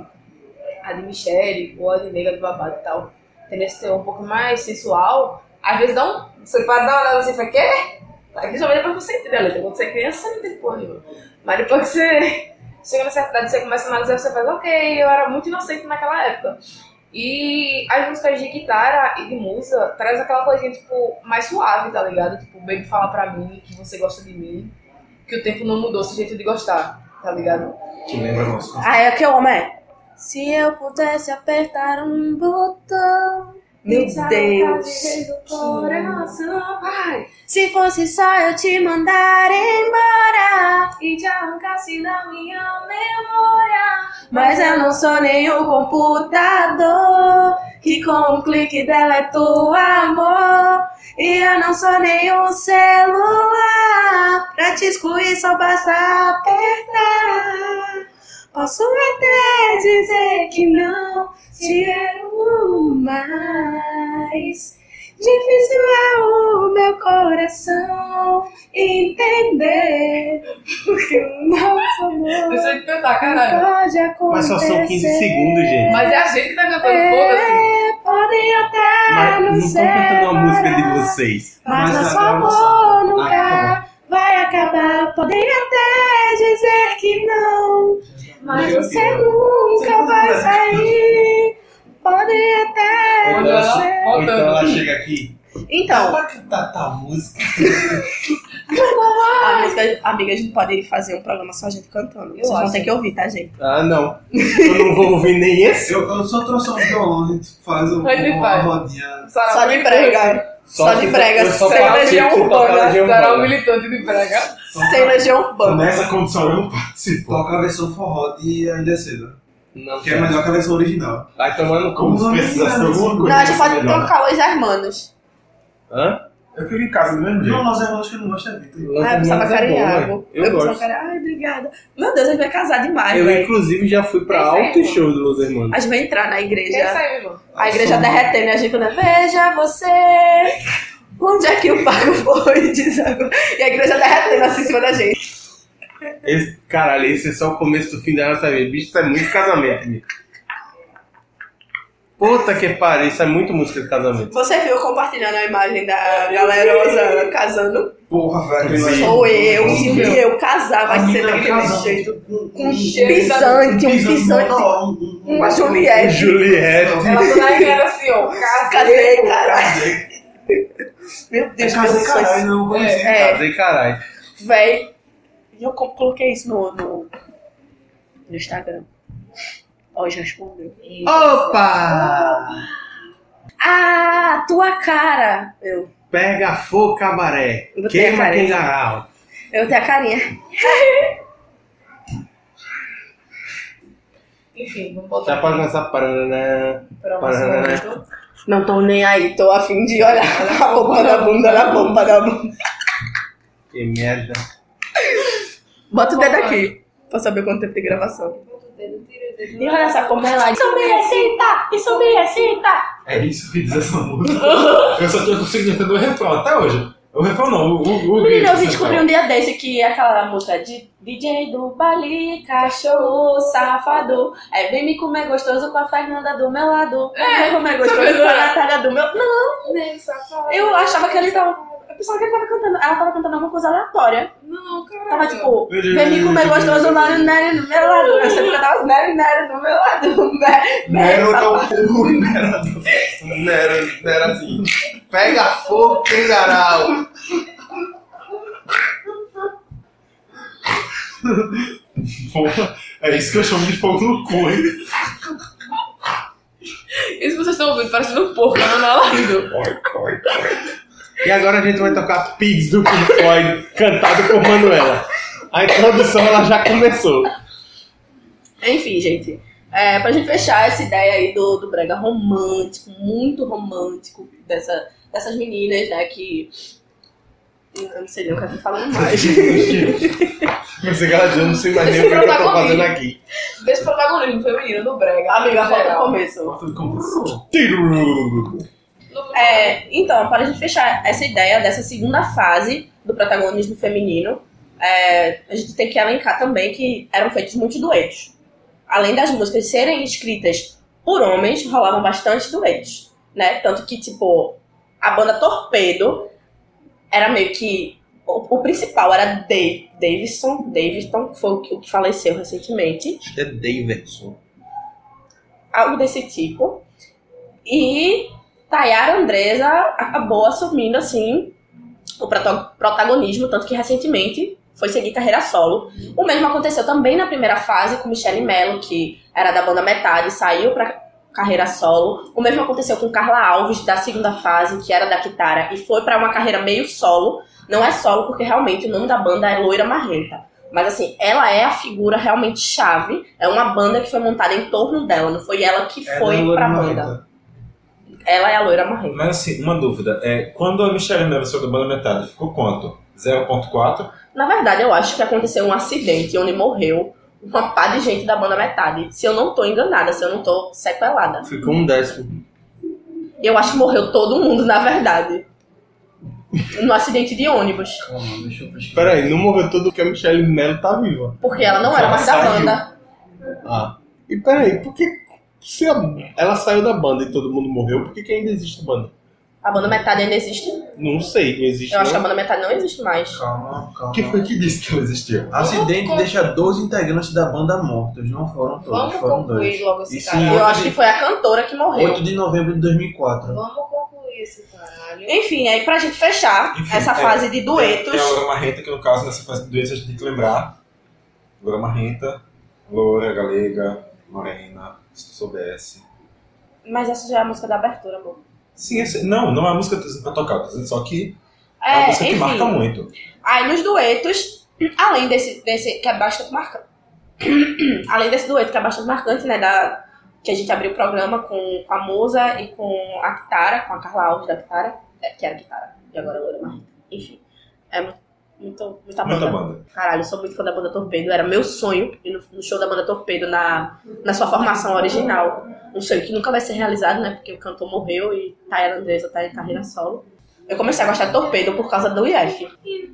a de Michelle ou a de Nega do Babado e tal, tendem a ser um pouco mais sensual. Às vezes dá um. Você pode dar uma olhada assim e fala, quê? Aí, Principalmente depois que você entende a letra. Quando você é criança, você não tem porra nenhuma. Mas depois que você chega na certa idade, você começa a analisar, você faz, ok, eu era muito inocente naquela época. E as músicas de guitarra e de musa traz aquela coisinha, tipo, mais suave, tá ligado? Tipo, o baby fala pra mim que você gosta de mim, que o tempo não mudou esse jeito de gostar, tá ligado? Que lembra nosso. Ah, é que eu amo, é. Se eu pudesse apertar um botão. Meu Deus. Se fosse só eu te mandar embora. E te arrancasse da minha memória. Mas eu não sou nenhum computador que com um clique deleta o amor. E eu não sou nenhum celular pra te excluir, só basta apertar. Posso até dizer que não te amo mais. Difícil é o meu coração entender que o nosso amor Deixa eu cantar, caralho. pode acontecer. Mas só são 15 segundos, gente. Mas é a gente que tá cantando, foda-se. É, podem até Mas não não ser estão cantando uma música de vocês. Mas Mas nosso a amor nunca Ah, vai acabar. Podem até dizer que não, mas Meu você Deus. nunca vai sair. Podem até Olha. Ou então ela chega aqui. Então, Pra cantar tal música. a música, amiga, a gente pode fazer um programa só a gente cantando. Vocês vão ter que ouvir, tá, gente? Ah, não. Eu não vou ouvir nem esse. Eu, eu só trouxe um violão, a gente faz um- uma vai. rodinha. Só de brega. Só de se- brega, eu só cena participo de tocar na Será um Giovana. militante de brega. Cenas de urbana. Nessa condição eu não participo. Toca a versão forró de Ainda é Cedo. Não, Que é melhor que a versão original. Vai tomando Como se precisasse de alguma coisa. Não, a gente pode tocar Los Hermanos. Hã? Eu fico em casa do mesmo Não, jeito. nós irmãos que não gostam é Vitor. Ai, eu precisava carinhar. É Eu, bom, Eu precisava gosto. carinhar. Ai, obrigada. Meu Deus, a gente vai casar demais, Eu, velho. inclusive, já fui pra pô. shows do Los Hermanos. A gente vai entrar na é isso igreja. aí, irmão? A igreja derretendo e a gente cantando, veja você. Onde é que o pago foi? Diz agora. E a igreja derretendo assim em cima da gente. Esse, caralho, esse é só o começo do fim da nossa vida. Bicho, isso é muito casamento, bicho. Puta que pariu, isso é muito música de casamento. Você viu compartilhando a imagem da galerosa casando? Porra, velho. Sou eu, se Sim. eu casar, vai ser daquele jeito. Com um pisante, um pisante. Uma Juliette. Juliette. Ela era assim, ó. Casei, Casei, caralho. Meu É Deus, casa meu caralho, sonho. não conheci. É. Casei, caralho. Véi, e eu co- coloquei isso no, no, no Instagram. Ó, já respondeu. Opa! Ah, tua cara! Eu, Pega fogo, cabaré. Eu Queima cara. quem garal. eu tenho a carinha. Enfim, vamos Já voltar pode começar parando, né? Não tô nem aí, tô a fim de olhar a bomba da bunda na bomba da bunda. Que merda. Bota o dedo aqui, pra saber quanto tempo de gravação. E E olha só como ela... Isso me excita! Isso me excita! É isso que diz essa música. eu só tô conseguindo entender o refrão até hoje. O refrão não, o, o, o Menina, eu central. um dia desse que é aquela música de DJ do Bali, cachorro safado. É, vem me comer gostoso com a Fernanda do meu lado. É, vem comer gostoso com a Natália do meu. Não, eu achava que ele tava. Eu pensava que ele tava cantando. Ela tava cantando alguma coisa aleatória. Não, caralho. Tava tipo, vem me comer gostoso lá no Nery do meu lado. Eu sempre cantava Nery Nery do meu lado. Nero tá o Nero. Nero, Nero assim. Pega fogo, quem garal. Porra, é isso que eu chamo de fogo no cu, hein? Isso que vocês estão ouvindo, parecendo um porco no alarido. E agora a gente vai tocar Pigs do Pink Floyd, cantado por Manuela. A introdução ela já começou. Enfim, gente. É, pra gente fechar essa ideia aí do, do brega romântico, muito romântico, dessa, dessas meninas, né, que. Eu não sei nem o que eu tô falando mais. Você eu não sei mais nem o que eu tô fazendo aqui. Desse protagonismo feminino do Brega. Amiga, volta geral. começo. É, então, para a gente fechar essa ideia dessa segunda fase do protagonismo feminino, é, a gente tem que elencar também que eram feitos muitos duetos. Além das músicas serem escritas por homens, rolavam bastante duetos, né? Tanto que, tipo, a banda Torpedo era meio que... O, o principal era Dave, Davidson, Davidson, que foi o que, o que faleceu recentemente É Davidson. algo desse tipo. E Tayara Andresa acabou assumindo, assim, o protagonismo, tanto que recentemente foi seguir carreira solo. O mesmo aconteceu também na primeira fase com Michelle Mello, que era da banda Metade, saiu pra carreira solo. O mesmo aconteceu com Carla Alves, da segunda fase, que era da Kitara, e foi pra uma carreira meio solo. Não é solo, porque realmente o nome da banda é Loira Marrenta. Mas assim, ela é a figura realmente chave. É uma banda que foi montada em torno dela, não foi ela que É foi pra banda. Ela é a loira marrenta. Mas assim, uma dúvida. É, quando a Michelle Mello saiu da banda metade, ficou quanto? 0.4? Na verdade, eu acho que aconteceu um acidente onde morreu uma pá de gente da banda metade. Se eu não tô enganada, se eu não tô sequelada. Ficou um décimo. Eu acho que morreu todo mundo, na verdade. No acidente de ônibus. Calma, deixa eu pesquisar. Peraí, não morreu tudo porque a Michelle Mello tá viva. Porque ela não era Ela mais da saiu. banda. Ah. E peraí, por que se a- ela saiu da banda e todo mundo morreu, por que, que ainda existe banda? A banda metade ainda existe. Não sei, não existe Eu acho que a não. banda metade não existe mais. Calma, calma. Quem foi que disse que ela existiu? Acidente Vamos- deixa 12 integrantes da banda mortos. Não foram todos, Vamos foram concluir dois. logo esse Isso caralho. Eu acho que foi a cantora que morreu. 8 de novembro de 2004. Vamos concluir esse caralho. Enfim, aí pra gente fechar Enfim, essa é, fase de Tem, duetos. tem a Loura Marrenta, que no caso, nessa fase de doença, a gente tem que lembrar. Loura Marrenta, Loura, Galega, Morena, se tu soubesse. Mas essa já é a música da abertura, amor. Sim, esse- não, não é a música pra tocar, só que é, É, uma música que enfim. marca muito. Aí nos duetos, além desse, desse que é bastante marcante. além desse dueto que é bastante marcante, né? Da, que a gente abriu o programa com, com a Musa e com a Kitara, com a Carla Alves da Kitara, é, que era a Kitara, e agora a Loura Marreta. Enfim. É muito, muito, muita banda. Muita banda. Caralho, eu sou muito fã da banda Torpedo. Era meu sonho ir no, show da banda Torpedo na, na sua formação original. Um sonho que nunca vai ser realizado, né? Porque o cantor morreu e Tayara Andresa tá em carreira solo. Eu comecei a gostar de Torpedo por causa do IF.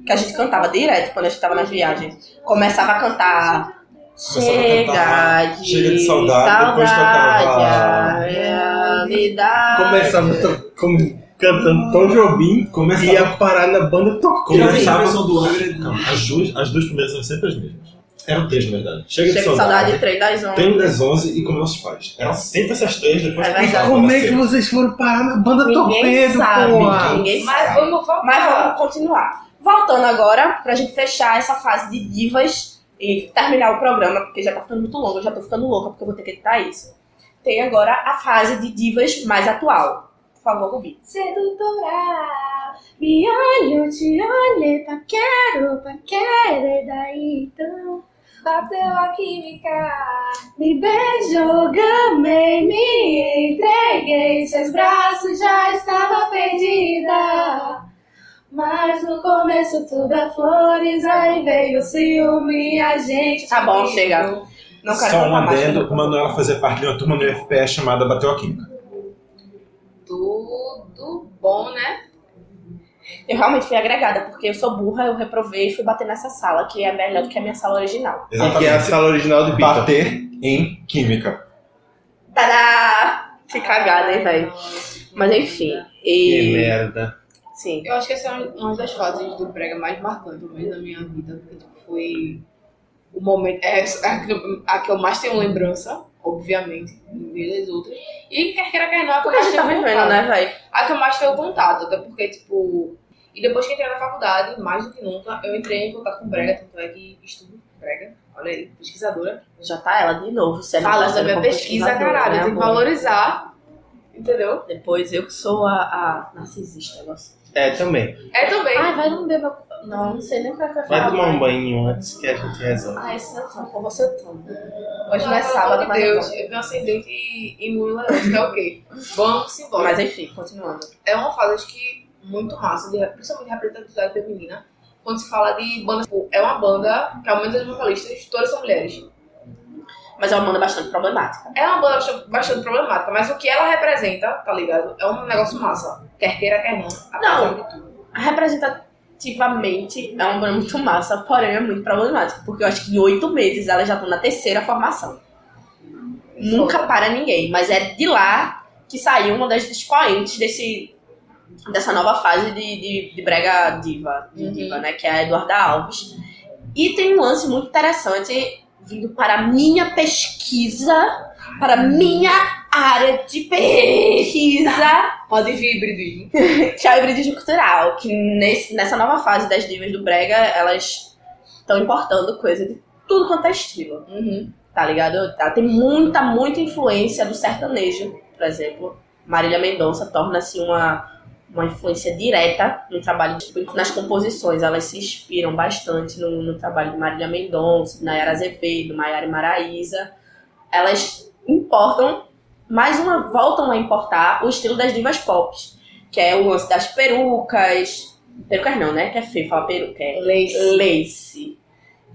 que a gente cantava direto quando a gente tava nas viagens. Começava a cantar. A Chega cantar, de Chega de saudade, depois tocava- a realidade. Começava com- cantando Tom Jobim Começava- e ia parar na banda tocando. Começava versão do Angra. As, duas, as duas primeiras são sempre as mesmas. Eram três, na verdade. Chega, Chega de de saudade. saudade, três das onze. Tem das 11 e com meus pais. Eram sempre essas três, depois É a Como é que vocês foram parar na banda Ninguém Torpedo, sabe, porra? ninguém Mas sabe. vamos voltar. Mas vamos continuar. Voltando agora, pra gente fechar essa fase de divas e terminar o programa, porque já tá ficando muito longo, eu já tô ficando louca porque eu vou ter que editar isso. Tem agora a fase de divas mais atual. Favor, Rubi. Sedutora, me olho, te olho, paquero, paquero, daí então. Bateu a química. Me beijou, gamei, me entreguei, seus braços já estava perdida. Mas no começo tudo é flores, aí veio o ciúme, a gente. Tá bom, chega. Não quero Só um adendo, Manuela fazia parte de uma turma no FPE chamada Bateu a Química. Bom, né? Eu realmente fui agregada, porque eu sou burra, eu reprovei e fui bater nessa sala, que é melhor do que a minha sala original. E que é a sala original do Vitor. Bater em Química. Tadá! Que cagada, hein, velho? Mas enfim. Que E... merda. Sim. Eu acho que essa é uma das fases do brega mais marcantes mesmo da minha vida, porque tipo, foi o momento, é a que, eu- a que eu mais tenho lembrança, obviamente, no meio das outras. E quer queira, quer não, a eu Porque a gente tá tenho vivendo, contato. né, velho? A que eu mais tenho contato, até porque, tipo, e depois que entrei na faculdade, mais do que nunca, eu entrei em contato com o brega, tanto é que estudo brega, olha aí, pesquisadora. Já tá ela de novo, tá Falando da minha pesquisa, caralho, né, tem que valorizar, entendeu? Depois eu que sou a, a narcisista. Negócio. É, também. É também. Ai, vai não beber meu. Não, não sei nem o que vai Vai tomar um banho antes que a gente resolve. Ah, esse não tomo, com você eu tomo. Hoje não é sábado, mas eu Deus, tomo. eu tenho um ascendente imune leão, que é o quê? Vamos embora. Mas enfim, continuando. é uma fase acho que muito massa, de, principalmente de representatividade feminina. Quando se fala de banda, tipo, é uma banda que, ao menos as vocalistas, todas são mulheres. Mas é uma banda bastante problemática. É uma banda bastante- problemática, mas o que ela representa, tá ligado? É um negócio massa. Quer queira, quer não. Apesar de tudo. Representativamente é uma banda muito massa, porém é muito problemática. Porque eu acho que em oito meses elas já estão na terceira formação. Nunca para ninguém. Mas é de lá que saiu uma das expoentes desse, dessa nova fase de, de, de brega diva, de Uhum. diva, né? Que é a Eduarda Alves. E tem um lance muito interessante vindo para a minha pesquisa, para minha área de pesquisa, Pode vir hibridismo. que é o hibridismo cultural. Que nesse, nessa nova fase das divas do brega, elas estão importando coisa de tudo quanto é estilo Uhum. tá ligado? Ela tem muita, muita influência do sertanejo, por exemplo. Marília Mendonça torna-se uma, uma influência direta no trabalho, tipo, nas composições. Elas se inspiram bastante no, no trabalho de Marília Mendonça, Nayara Azevedo, Maiara Maraísa. Elas importam, mais uma, voltam a importar o estilo das divas pop, que é o lance das perucas. Perucas não, né? Que é feio falar peruca. É Lace. lace,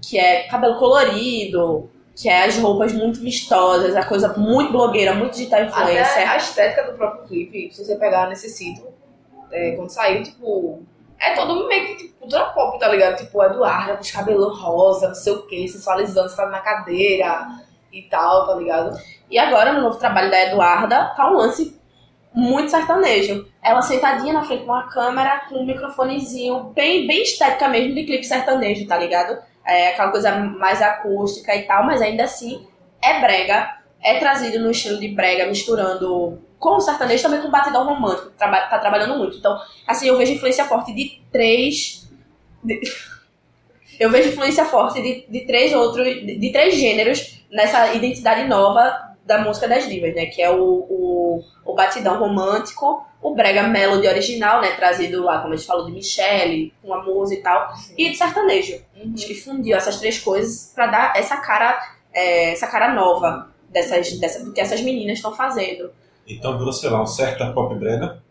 que é cabelo colorido, que é as roupas muito vistosas, a coisa muito blogueira, muito digital Até influencer. a estética do próprio clipe, se você pegar nesse sítio, é, quando saiu, tipo. É todo meio que tipo, cultura pop, tá ligado? Tipo, Eduarda, com os cabelos rosa, não sei o que, sensualizando, você tá na cadeira e tal, tá ligado? E agora, no novo trabalho da Eduarda, tá um lance muito sertanejo. Ela sentadinha na frente de uma câmera, com um microfonezinho, bem, bem estética mesmo de clipe sertanejo, tá ligado? É aquela coisa mais acústica e tal, mas ainda assim é brega, é trazido no estilo de brega, misturando com o sertanejo também com o batidão romântico, que tá trabalhando muito. Então, assim, eu vejo influência forte de três. de- Eu vejo influência forte de, de três outros, de, de três gêneros nessa identidade nova da música das divas, né? Que é o, o, o batidão romântico, o brega melody original, né? Trazido lá, como a gente falou, de Michelle, com a música e tal, e de sertanejo. Acho que fundiu essas três coisas pra dar essa cara, é, essa cara nova dessas, dessa, do que essas meninas estão fazendo. Então virou, sei lá, um certa pop brega.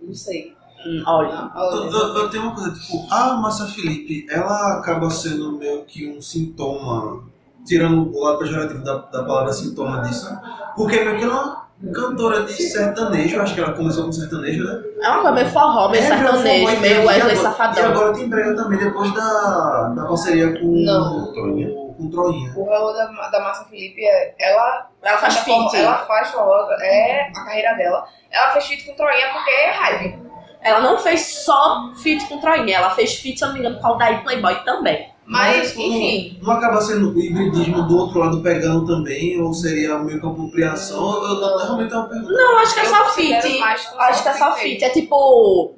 Não sei. Hum, olha, Eu, Olha, eu- eu tenho uma coisa, tipo, a Márcia Felipe, ela acaba sendo meio que um sintoma, tirando o lado pejorativo da, da palavra sintoma disso, porque meio que ela cantora de sertanejo, acho que ela começou com sertanejo, né? É uma coisa meio forró, meio É, forró, sertanejo, e- meio e Wesley agora- E Safadão. agora tem brega também, depois da, da parceria com, Não. Troinha. com Troinha. O valor da, da Massa Felipe, é- ela, Ela faz feat. Ela faz forró, é a carreira dela. Ela fez feat com Troinha porque é hype. Ela não fez só feat com Troinha, ela fez feat, se eu não me engano, com o Aldair Playboy também. Mas, não- enfim, Não acaba sendo o hibridismo do outro lado pegando também, ou seria meio que uma apropriação? Eu, eu, realmente é uma pergunta. Não, acho que é só que Acho que é só feat. É tipo.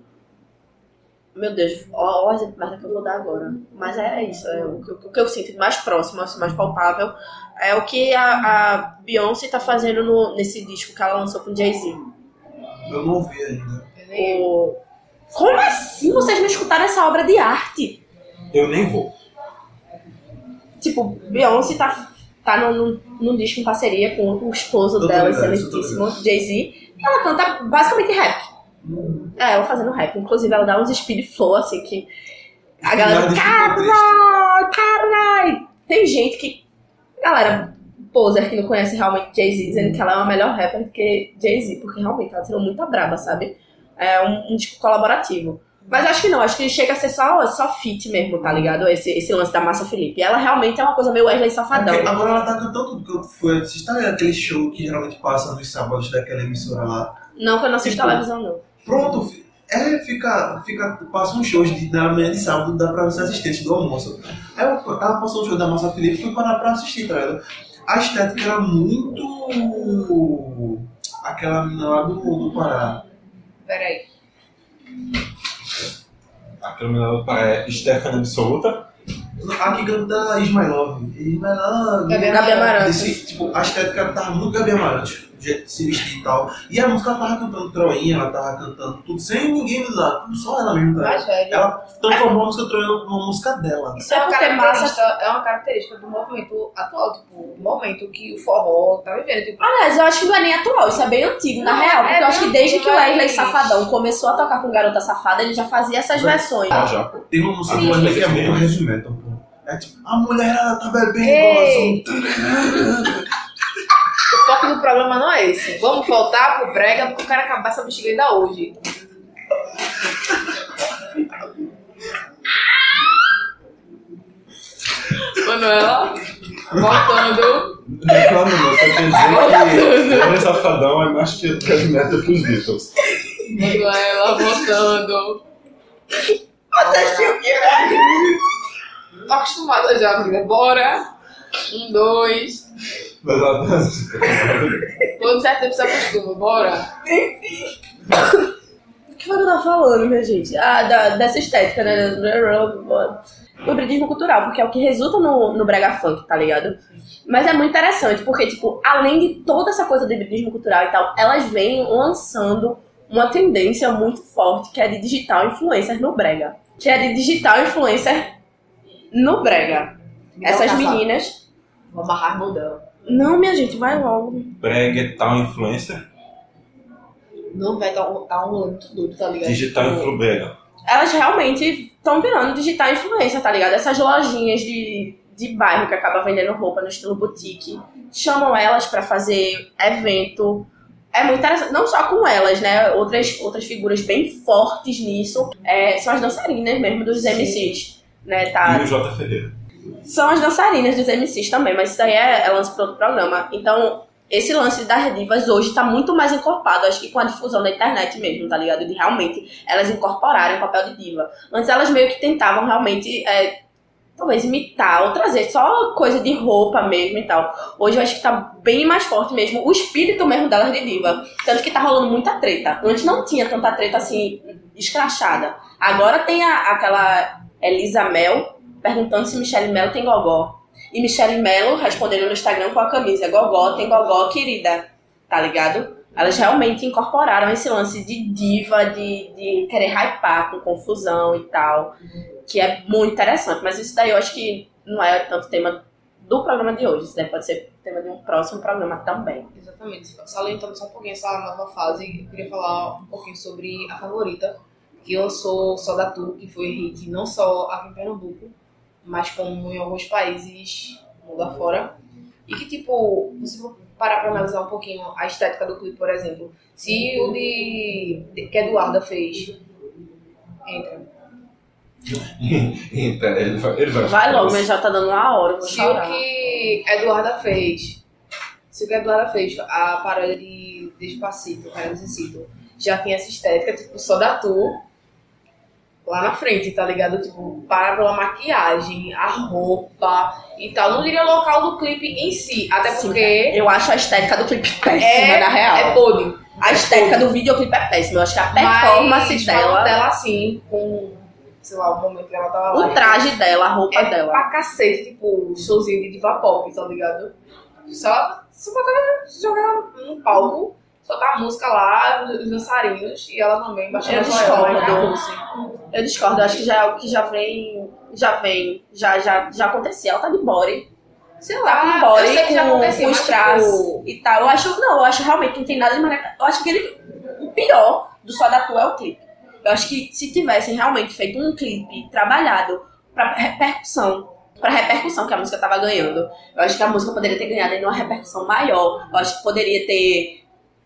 Meu Deus, ó, ó, exemplo merda que eu vou dar agora. Mas é isso, é o que, o que eu sinto mais próximo, assim, mais palpável. É o que a, a Beyoncé tá fazendo no- nesse disco que ela lançou com Jay-Z. Eu não ouvi ainda. O- Como assim vocês não escutaram essa obra de arte? Eu nem vou. Tipo, Beyoncé tá, tá num, num, disco em parceria com o esposo dela, excelentíssimo, Jay-Z. E ela canta basicamente rap. É, ela fazendo rap. Inclusive, ela dá uns speed flow, assim, que a galera. Caralho, caralho! Tem gente que. Galera, poser que não conhece realmente Jay-Z, dizendo que ela é uma melhor rapper do que Jay-Z, porque realmente ela tirou muita braba, sabe? É um, um disco colaborativo. Mas acho que não, acho que chega a ser só, só feat mesmo, tá ligado? Esse, esse lance da Massa Felipe. Ela realmente é uma coisa meio Wesley Safadão. Porque agora ela tá cantando tudo que eu fui assistir. Tá ligado? aquele show que geralmente passa nos sábados daquela emissora lá. Não que eu não assisto Tipo, televisão, não. Pronto, é, fica, fica, passa uns shows de, da manhã de sábado, dá pra ser assistente do almoço. Aí eu, ela passou o show da Massa Felipe e fui parar pra assistir, tá ligado? A estética era muito. aquela menina lá do, do Pará. Peraí. Aquela menina é Stephanie Absoluta. A que canta Ismailov. Ismailov. Gabi Gabi Amarante. Esse, tipo, a estética tava muito Gabi Amarante, jeito de se vestir e tal. E a música ela tava cantando Troinha, ela tava cantando tudo, sem ninguém lá, tudo só ela mesmo, tá. Ela transformou a música Troinha numa música dela. Isso é uma, É porque característica, é uma característica do movimento atual, tipo, o momento que o forró tá vivendo. Tipo, Aliás, eu acho que não é nem atual, isso é bem antigo, na Não, real. Porque é eu acho que desde que o Wesley Safadão começou a tocar com Garota Safada, ele já fazia essas versões. Ah, já. Tem uma música Sim. do Wesley que é muito heavy metal, pô. É tipo, a mulher ela tá bebendo Ei. A o foco do programa não é esse. Vamos voltar pro brega porque eu quero acabar essa bexiga ainda hoje. Manuela, voltando. Reclamo não, só quer dizer que Wesley Safadão é mais que heavy metal que os Beatles. Manuela, voltando. Tô acostumada já, filha. Bora. Um, dois. Mas ela Todo certo tempo se acostuma. Bora. O que foi que eu tava falando, minha gente? Ah, da, dessa estética, né? O hibridismo cultural, porque é o que resulta no, no brega funk, tá ligado? Mas é muito interessante, porque, tipo, além de toda essa coisa do hibridismo cultural e tal, elas vêm lançando uma tendência muito forte, que é de digital influencer no brega. Que é de digital influencer no brega. Essas casado. meninas... Vou amarrar a mão dela. Não, minha gente, vai logo. Brega tal influencer, Não vai dar um, tá um rolê muito doido, tá ligado? digital influ brega. elas realmente estão virando digital influencer, tá ligado? Essas lojinhas de, de bairro que acaba vendendo roupa no estilo boutique, chamam elas pra fazer evento. É muito interessante, não só com elas, né? Outras, outras figuras bem fortes nisso é, são as dançarinas mesmo dos MCs, né? Tá, E o J. Ferreira. São as dançarinas dos MCs também, mas isso aí é, é lance para outro programa. Então, esse lance das divas hoje tá muito mais encorpado, acho que com a difusão da internet mesmo, tá ligado? De realmente elas incorporarem o papel de diva. Antes elas meio que tentavam realmente, é, talvez imitar ou trazer só coisa de roupa mesmo e tal. Hoje eu acho que tá bem mais forte mesmo o espírito mesmo delas de diva. Tanto que tá rolando muita treta. Antes não tinha tanta treta assim, escrachada. Agora tem a- aquela Elisa Mel perguntando se Michelle Melo tem gogó. E Michelle Melo respondendo no Instagram com a camisa Gogó tem gogó, querida. Tá ligado? Elas realmente incorporaram esse lance de diva, de, de querer hypar com confusão e tal. Que é muito interessante. Mas isso daí eu acho que não é tanto tema do programa de hoje. Isso daí pode ser tema de um próximo programa também. Exatamente. Salientando só um pouquinho essa nova fase, eu queria falar um pouquinho sobre a favorita, que lançou Só da Tu, que foi hit não só aqui em Pernambuco, mas como em alguns países mundo afora. E que, tipo, você for parar pra analisar um pouquinho a estética do clipe, por exemplo, se o de, de- que Eduarda fez entra. Então, ele vai, ele vai, Vai logo, mas já tá dando uma hora. Se o que Eduarda fez, se o que Eduarda fez, a paródia de Despacito, cara, necessito, já tem essa estética, tipo, só da lá na frente, tá ligado? Tipo, para pela maquiagem, a roupa e tal. Não diria o local do clipe em si, até Sim, porque Eu acho a estética do clipe péssima, é, na real. é podre. A estética do videoclipe é péssima. Eu acho que a performance Mas dela, dela assim, com, sei lá, o momento que ela tava lá. o traje dela, a roupa é dela. pra cacete, tipo, showzinho de diva pop, tá ligado? Só, só faltava jogar num palco, soltar a música lá, os dançarinos, e ela também baixando Eu discordo. né, assim. Eu discordo, eu acho que já é algo que já vem. Já vem, já, já, já acontecia. Ela tá de body. Sei Tá lá, com body, eu sei que já com, acontecia, com strass tipo, e tal. Eu acho, não, eu acho realmente que não tem nada de maneira. Eu acho que ele, o pior do Só da Tua é o clipe. Eu acho que se tivessem realmente feito um clipe trabalhado pra repercussão, pra repercussão que a música tava ganhando, eu acho que a música poderia ter ganhado ainda uma repercussão maior. Eu acho que poderia ter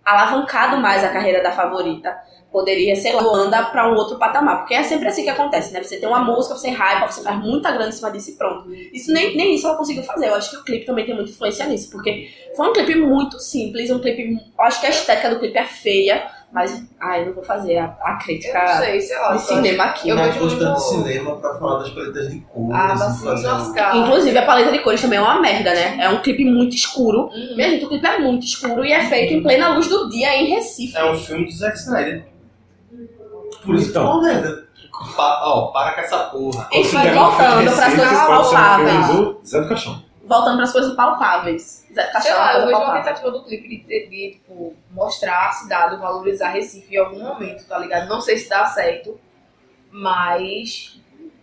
alavancado mais a carreira da favorita. Poderia, sei lá, anda pra um outro patamar. Porque é sempre assim que acontece, né? Você tem uma música, você hypa, você faz muita grana em cima disso e pronto. Isso nem, nem isso ela conseguiu fazer. Eu acho que o clipe também tem muita influência nisso. Porque foi um clipe muito simples, um clipe. Eu acho que a estética do clipe é feia, mas. Ai, eu não vou fazer a, a Eu não crítica sei, sei lá. de eu cinema aqui, eu né? vejo Gostando muito- de cinema pra falar das paletas de cores. Ah, e bastante fazer um- Oscar. Inclusive, a paleta de cores também é uma merda, né? É um clipe muito escuro. Uhum. Minha gente, o clipe é muito escuro e é feito em plena luz do dia em Recife. É um filme do Zack Snyder. Por isso que é Então. uma merda. Pa- Ó, para com essa porra. Enfim, Considera voltando filme para as recente, coisas pode ser um palpáveis. Zé do Caixão. Voltando para as coisas palpáveis. Sei lá, eu vejo uma tentativa do clipe de, de, tipo, mostrar a cidade, valorizar Recife em algum momento, tá ligado? Não sei se dá certo, mas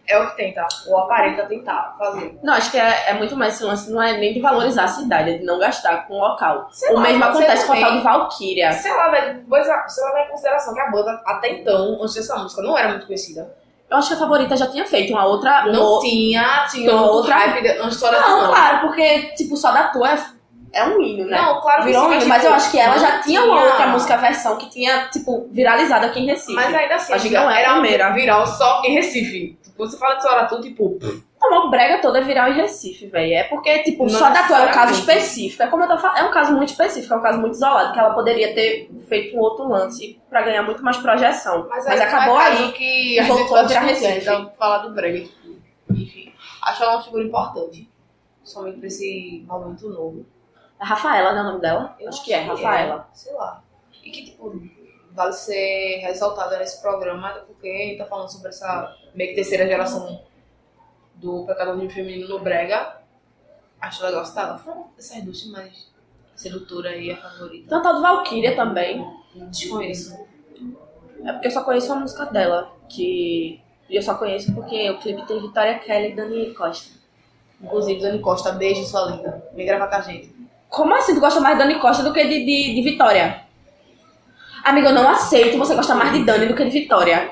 é o que tenta, ou aparenta tentar fazer. Não, acho que é, é muito mais esse lance, não é nem de valorizar a cidade, é de não gastar com o local. Sei o lá, mesmo acontece com também. tal de Valkyria. Sei lá, velho, pois a- você leva em consideração que a banda, até então, antes dessa música, não era muito conhecida. Eu acho que a favorita já tinha feito uma outra. Não uma- tinha, tinha Uma um outra- hype, uma história Não, não. claro, porque, tipo, só da tua é, é um hino, né? Não, claro que Virou sim, um hino, tipo, mas eu acho que ela já tinha uma outra música versão que tinha, tipo, viralizado aqui em Recife. Mas ainda assim, Acho que não é a era primeira. viral só em Recife. Tipo, você fala de Soratu, tipo, Não, o brega todo é viral em Recife, velho. É porque, tipo, Não só da tua é um caso específico. É como eu tô falando, é um caso muito específico, é um caso muito isolado, que ela poderia ter feito um outro lance pra ganhar muito mais projeção. Mas, aí acabou não é aí. que a gente voltou a virar Recife. Então, falar do Brega, tipo, enfim. Acho ela uma figura importante. Somente pra esse momento novo. É Rafaela, né, o nome dela? Eu acho que é, Rafaela. sei lá. E que, tipo, vale ser ressaltada nesse programa, porque a gente tá falando sobre essa meio que terceira geração do pecadorismo feminino no Brega. Acho legal citar. Fala dessas duas mais sedutora e a favorita. Tem a tal de Valkyria também. Desconheço. É porque eu só conheço a música dela, que e eu só conheço porque o clipe tem Vitória Kelly e Dani Costa. Inclusive, Dani Costa, beijo, sua linda. Vem gravar com a gente. Como assim tu gosta mais de Dani Costa do que de, de, de Vitória? Amiga, eu não aceito você gostar mais de Dani do que de Vitória.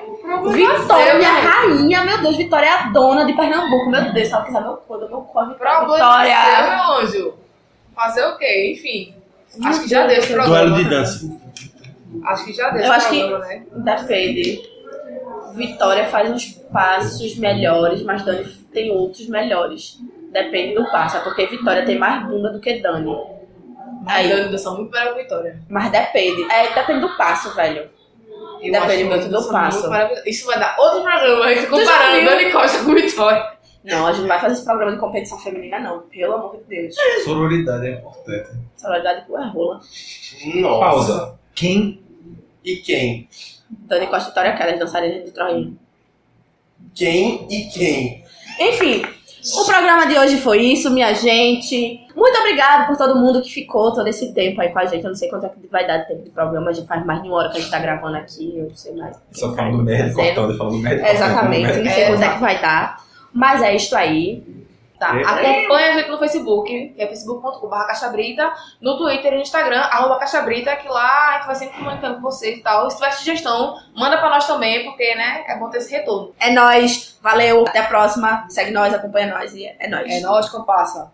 Vitória, minha rainha, meu Deus, Vitória é a dona de Pernambuco, meu Deus, se ela quiser meu dou meu cu, a Vitória. Problema seu, meu anjo. Fazer o quê? Enfim. Acho que já deu esse programa. Duelo de dança. Acho que já deu Eu acho que- né? Depende. Vitória faz uns passos melhores, mas Dani tem outros melhores. Depende do passo, é porque Vitória tem mais bunda do que Dani. Mas Aí. Dani dança muito melhor que Vitória. Mas depende. É, depende do passo, velho. Eu Depende muito do passo. muito. Isso vai dar outro programa, a gente comparando? Dani Costa com Vitória. Não, a gente não vai fazer esse programa de competição feminina, não. Pelo amor de Deus. Sororidade é importante. Sororidade com é rola. Nossa. Pausa. Quem? E quem? Dani Costa e Vitória Keller, dançarinas de Troinha. Quem e quem? Enfim, o programa de hoje foi isso, minha gente. Muito obrigada por todo mundo que ficou todo esse tempo aí com a gente. Eu não sei quanto é que vai dar de tempo de programa. Já faz mais de uma hora que a gente tá gravando aqui. Eu não sei mais. Só falando merda, cortando, falando merda. Exatamente, não sei quanto é que vai dar. Mas é isto aí. Tá. É. Acompanha a gente no Facebook, que é facebook.com.br caixabrita, no Twitter e no Instagram, arroba caixabrita, que lá a gente vai sempre comunicando com vocês e tal. E se tiver sugestão, manda pra nós também, porque, né, é bom ter esse retorno. É nóis. Valeu. Até a próxima. Segue nós, acompanha nós e é nóis. É nós, compassa.